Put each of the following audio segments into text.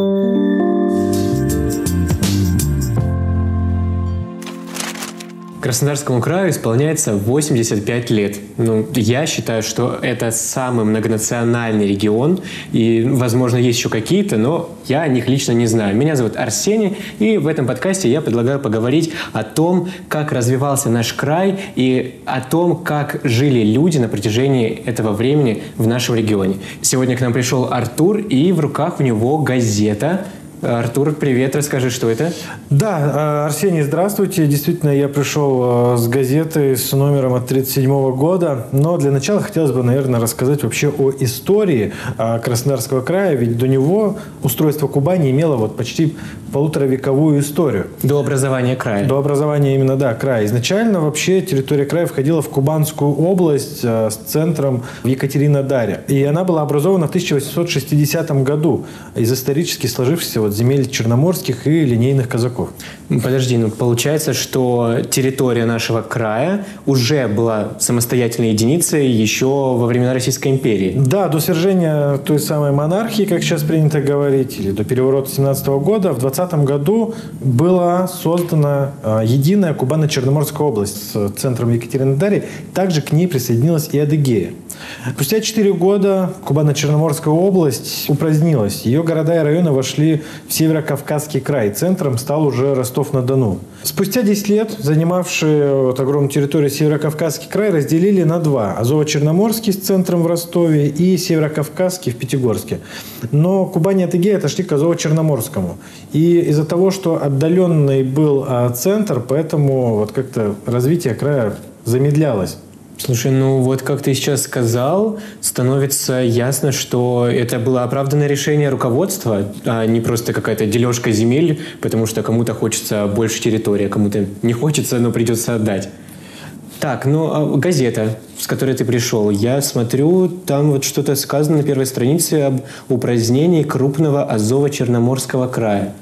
Thank you. Краснодарскому краю исполняется 85 лет. Ну, я считаю, что это самый многонациональный регион, и, возможно, есть еще какие-то, но я о них лично не знаю. Меня зовут Арсений, и в этом подкасте я предлагаю поговорить о том, как развивался наш край и о том, как жили люди на протяжении этого времени в нашем регионе. Сегодня к нам пришел Артур, и в руках у него газета – Артур, привет, расскажи, что это? Да, э, Арсений, здравствуйте. Действительно, я пришел э, с газеты с номером от 1937 года. Но для начала хотелось бы, наверное, рассказать вообще о истории э, Краснодарского края. Ведь до него устройство Кубани имело вот почти полуторавековую историю. До образования края. До образования именно, да, края. Изначально вообще территория края входила в Кубанскую область с центром в Екатеринодаре. И она была образована в 1860 году из исторически сложившейся вот земель черноморских и линейных казаков. Подожди, ну получается, что территория нашего края уже была самостоятельной единицей еще во времена Российской империи. Да, до свержения той самой монархии, как сейчас принято говорить, или до переворота 17 года, в 20 году была создана а, единая Кубано-Черноморская область с центром Екатеринодаре. Также к ней присоединилась и Адыгея. Спустя 4 года Кубано-Черноморская область упразднилась. Ее города и районы вошли в Северо-Кавказский край. Центром стал уже Ростов-на-Дону. Спустя 10 лет занимавшие вот огромную территорию Северо-Кавказский край разделили на два. Азово-Черноморский с центром в Ростове и Северо-Кавказский в Пятигорске. Но Кубань и Адыгея отошли к Азово-Черноморскому. И из-за того, что отдаленный был а, центр, поэтому вот как-то развитие края замедлялось. Слушай, ну вот как ты сейчас сказал, становится ясно, что это было оправданное решение руководства, а не просто какая-то дележка земель, потому что кому-то хочется больше территории, а кому-то не хочется, но придется отдать. Так, ну а газета, с которой ты пришел, я смотрю, там вот что-то сказано на первой странице об упразднении крупного Азово-Черноморского края.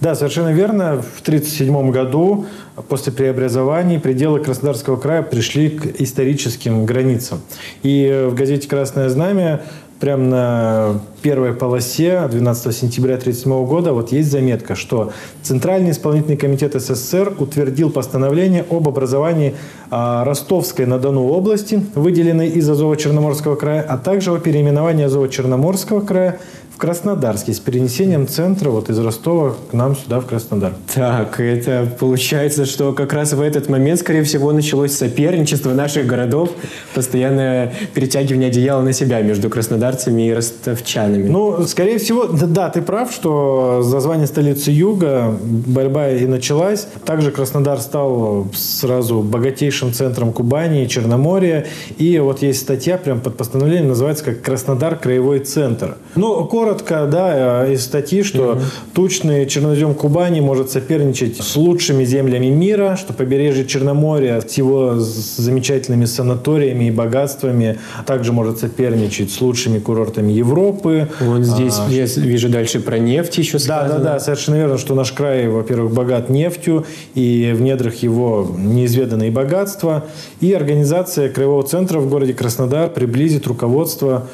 Да, совершенно верно. В 1937 году после преобразований пределы Краснодарского края пришли к историческим границам. И в газете «Красное знамя» прямо на первой полосе 12 сентября 1937 года вот есть заметка, что Центральный исполнительный комитет СССР утвердил постановление об образовании а, Ростовской на Дону области, выделенной из Азово-Черноморского края, а также о переименовании Азово-Черноморского края Краснодарске с перенесением центра вот из Ростова к нам сюда, в Краснодар. Так, это получается, что как раз в этот момент, скорее всего, началось соперничество наших городов, постоянное перетягивание одеяла на себя между краснодарцами и ростовчанами. Ну, скорее всего, да, да ты прав, что за звание столицы Юга борьба и началась. Также Краснодар стал сразу богатейшим центром Кубани и Черноморья. И вот есть статья прям под постановлением, называется как «Краснодар – краевой центр». Ну, коротко, да, из статьи, что угу. тучный чернозем Кубани может соперничать с лучшими землями мира, что побережье Черноморья с его замечательными санаториями и богатствами также может соперничать с лучшими курортами Европы. Вот здесь а, я вижу дальше про нефть еще сказано. Да, да, да, совершенно верно, что наш край, во-первых, богат нефтью, и в недрах его неизведанные богатства. И организация Краевого центра в городе Краснодар приблизит руководство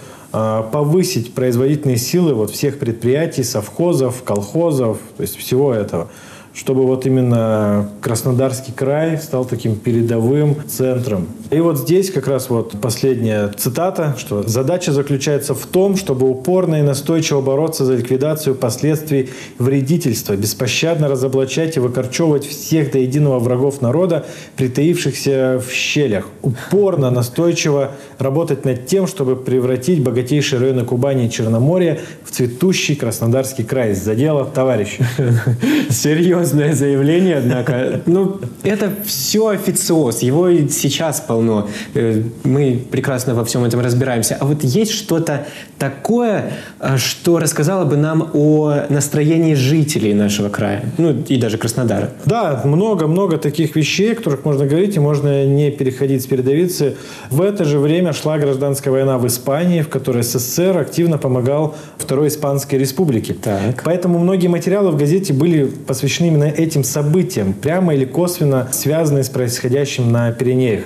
повысить производительные силы вот всех предприятий, совхозов, колхозов, то есть всего этого чтобы вот именно Краснодарский край стал таким передовым центром. И вот здесь как раз вот последняя цитата, что задача заключается в том, чтобы упорно и настойчиво бороться за ликвидацию последствий вредительства, беспощадно разоблачать и выкорчевывать всех до единого врагов народа, притаившихся в щелях. Упорно, настойчиво работать над тем, чтобы превратить богатейшие районы Кубани и Черноморья в цветущий Краснодарский край. За дело, товарищи. Серьезно? серьезное заявление, однако. Ну, это все официоз, его сейчас полно. Э, мы прекрасно во всем этом разбираемся. А вот есть что-то такое, э, что рассказало бы нам о настроении жителей нашего края, ну и даже Краснодара? Да, много-много таких вещей, о которых можно говорить, и можно не переходить с передовицы. В это же время шла гражданская война в Испании, в которой СССР активно помогал Второй Испанской Республике. Так. Поэтому многие материалы в газете были посвящены именно этим событиям, прямо или косвенно связанные с происходящим на Пиренеях.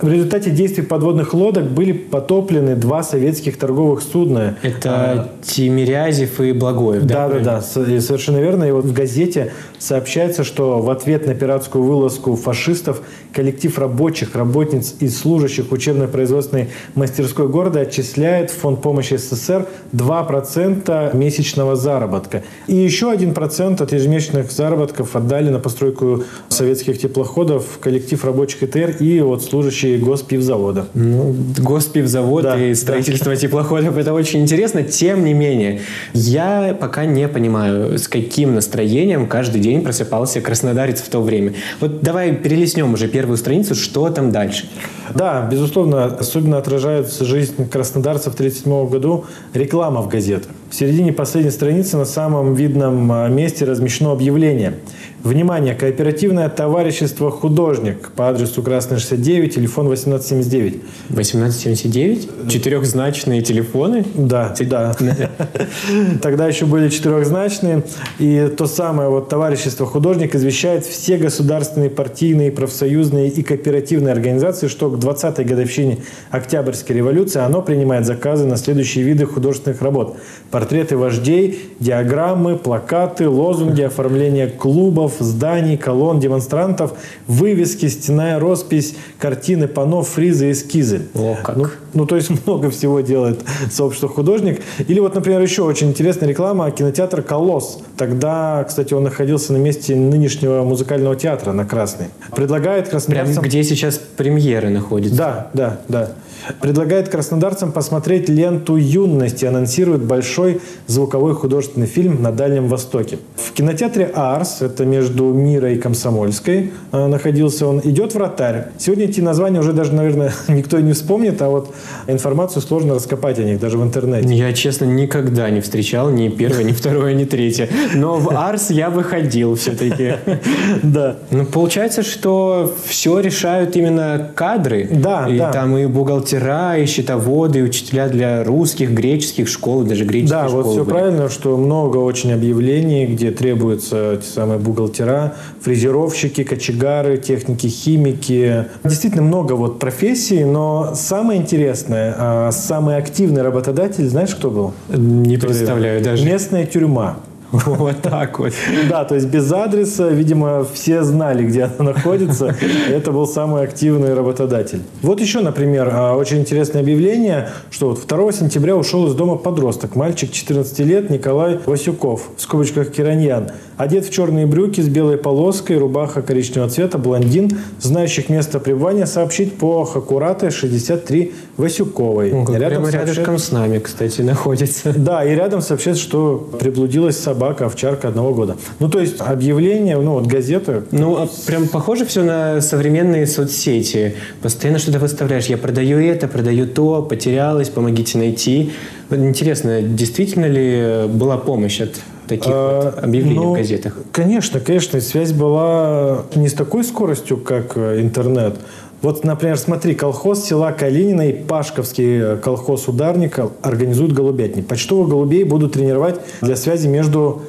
В результате действий подводных лодок были потоплены два советских торговых судна. Это а, Тимирязев и Благоев, да? Да, да, да, совершенно верно. И вот в газете сообщается, что в ответ на пиратскую вылазку фашистов коллектив рабочих, работниц и служащих учебно-производственной мастерской города отчисляет в фонд помощи СССР 2% месячного заработка. И еще 1% от ежемесячных заработков отдали на постройку советских теплоходов коллектив рабочих ИТР и вот служащие Госпивзавода. Ну, Госпивзавод да, и строительство да. теплоходов – это очень интересно. Тем не менее, я пока не понимаю, с каким настроением каждый день просыпался краснодарец в то время. Вот давай перелистнем уже первую страницу, что там дальше. Да, безусловно, особенно отражается жизнь краснодарцев в 1937 году реклама в газетах. В середине последней страницы на самом видном а, месте размещено объявление. Внимание! Кооперативное товарищество «Художник» по адресу Красная 69, телефон 1879. 1879? Четырехзначные телефоны? Да, да. Тогда еще были четырехзначные. И то самое вот товарищество «Художник» извещает все государственные, партийные, профсоюзные и кооперативные организации, что к 20-й годовщине Октябрьской революции оно принимает заказы на следующие виды художественных работ. Портреты вождей, диаграммы, плакаты, лозунги, оформление клубов, зданий, колонн, демонстрантов, вывески, стенная роспись, картины, панно, фризы, эскизы. О, как. Ну, ну, то есть много всего делает сообщество художник. Или вот, например, еще очень интересная реклама кинотеатр «Колосс». Тогда, кстати, он находился на месте нынешнего музыкального театра на Красной. Предлагает краснодарцам... Прям где сейчас премьеры находятся. Да, да, да. Предлагает краснодарцам посмотреть ленту «Юность» и анонсирует большой звуковой художественный фильм на Дальнем Востоке. В кинотеатре «Арс», это между Мирой и Комсомольской, э, находился он, идет «Вратарь». Сегодня эти названия уже даже, наверное, никто и не вспомнит, а вот информацию сложно раскопать о них даже в интернете. Я, честно, никогда не встречал ни первое, ни второе, ни третье. Но в «Арс» я выходил все-таки. Да. Ну, получается, что все решают именно кадры. Да, и там и бухгалтерия мастера, и счетоводы, и учителя для русских, греческих школ, даже греческих да, вот все были. правильно, что много очень объявлений, где требуются те самые бухгалтера, фрезеровщики, кочегары, техники, химики. Действительно много вот профессий, но самое интересное, а, самый активный работодатель, знаешь, кто был? Не представляю даже. Местная тюрьма. Вот так вот. Да, то есть без адреса, видимо, все знали, где она находится. Это был самый активный работодатель. Вот еще, например, а, очень интересное объявление, что вот 2 сентября ушел из дома подросток, мальчик 14 лет Николай Васюков, в скобочках Кираньян. Одет в черные брюки с белой полоской, рубаха коричневого цвета, блондин, знающих место пребывания, сообщить по Хакурате 63 Васюковой. Ну, рядом прямо сообщает... рядышком с нами, кстати, находится. Да, и рядом сообщается, что приблудилась собака, овчарка одного года. Ну, то есть объявление, ну, вот газета. Ну, а прям похоже все на современные соцсети. Постоянно что-то выставляешь. Я продаю это, продаю то, потерялась, помогите найти. Интересно, действительно ли была помощь от таких а, вот объявлений ну, в газетах? Конечно, конечно. Связь была не с такой скоростью, как э, интернет. Вот, например, смотри, колхоз села Калинина и Пашковский э, колхоз ударника организуют голубятни. Почтовых голубей будут тренировать для связи между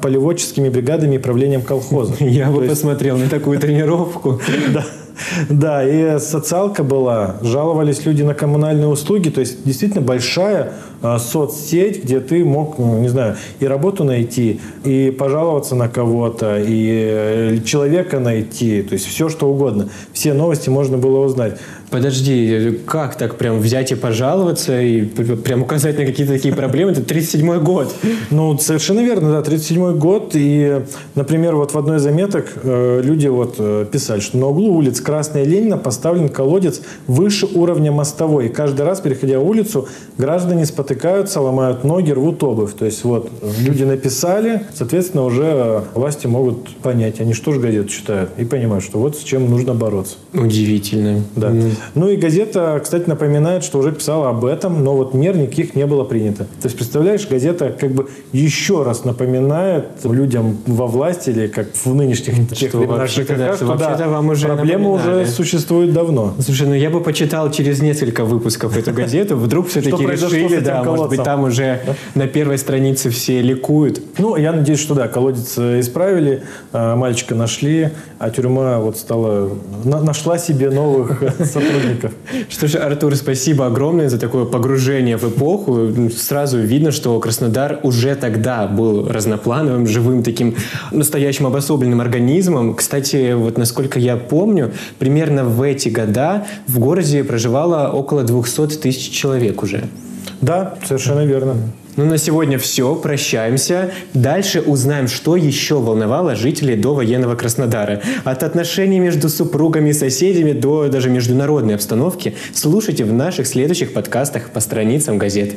полеводческими бригадами и правлением колхоза. Я бы посмотрел на такую тренировку. Да. И социалка была, жаловались люди на коммунальные услуги, то есть действительно большая соцсеть, где ты мог, ну, не знаю, и работу найти, и пожаловаться на кого-то, и э, человека найти, то есть все что угодно. Все новости можно было узнать. Подожди, как так прям взять и пожаловаться и прям указать на какие-то такие проблемы? Это 37-й год. Ну, совершенно верно, да, 37-й год. И, например, вот в одной из заметок э, люди вот э, писали, что на углу улиц Красная Ленина поставлен колодец выше уровня мостовой. И каждый раз, переходя улицу, граждане спотыкаются, ломают ноги, рвут обувь. То есть вот люди написали, соответственно, уже э, власти могут понять, они что же газету читают, и понимают, что вот с чем нужно бороться. Удивительно. Да. Mm. Ну и газета, кстати, напоминает, что уже писала об этом, но вот мер никаких не было принято. То есть, представляешь, газета как бы еще раз напоминает людям во власти или как в нынешних тех что, временах ЖКХ, да, что, да, вам уже проблема уже существует давно. Слушай, ну я бы почитал через несколько выпусков эту газету, вдруг все-таки решили, да, Да, может быть, там уже на первой странице все ликуют. Ну, я надеюсь, что да, колодец э, исправили, э, мальчика нашли, а тюрьма вот стала, нашла себе новых сотрудников. Что же, Артур, спасибо огромное за такое погружение в эпоху. Сразу видно, что Краснодар уже тогда был разноплановым, живым таким настоящим обособленным организмом. Кстати, вот насколько я помню, примерно в эти года в городе проживало около 200 тысяч человек уже. Да, совершенно верно. Ну, на сегодня все. Прощаемся. Дальше узнаем, что еще волновало жителей до военного Краснодара. От отношений между супругами и соседями до даже международной обстановки слушайте в наших следующих подкастах по страницам газет.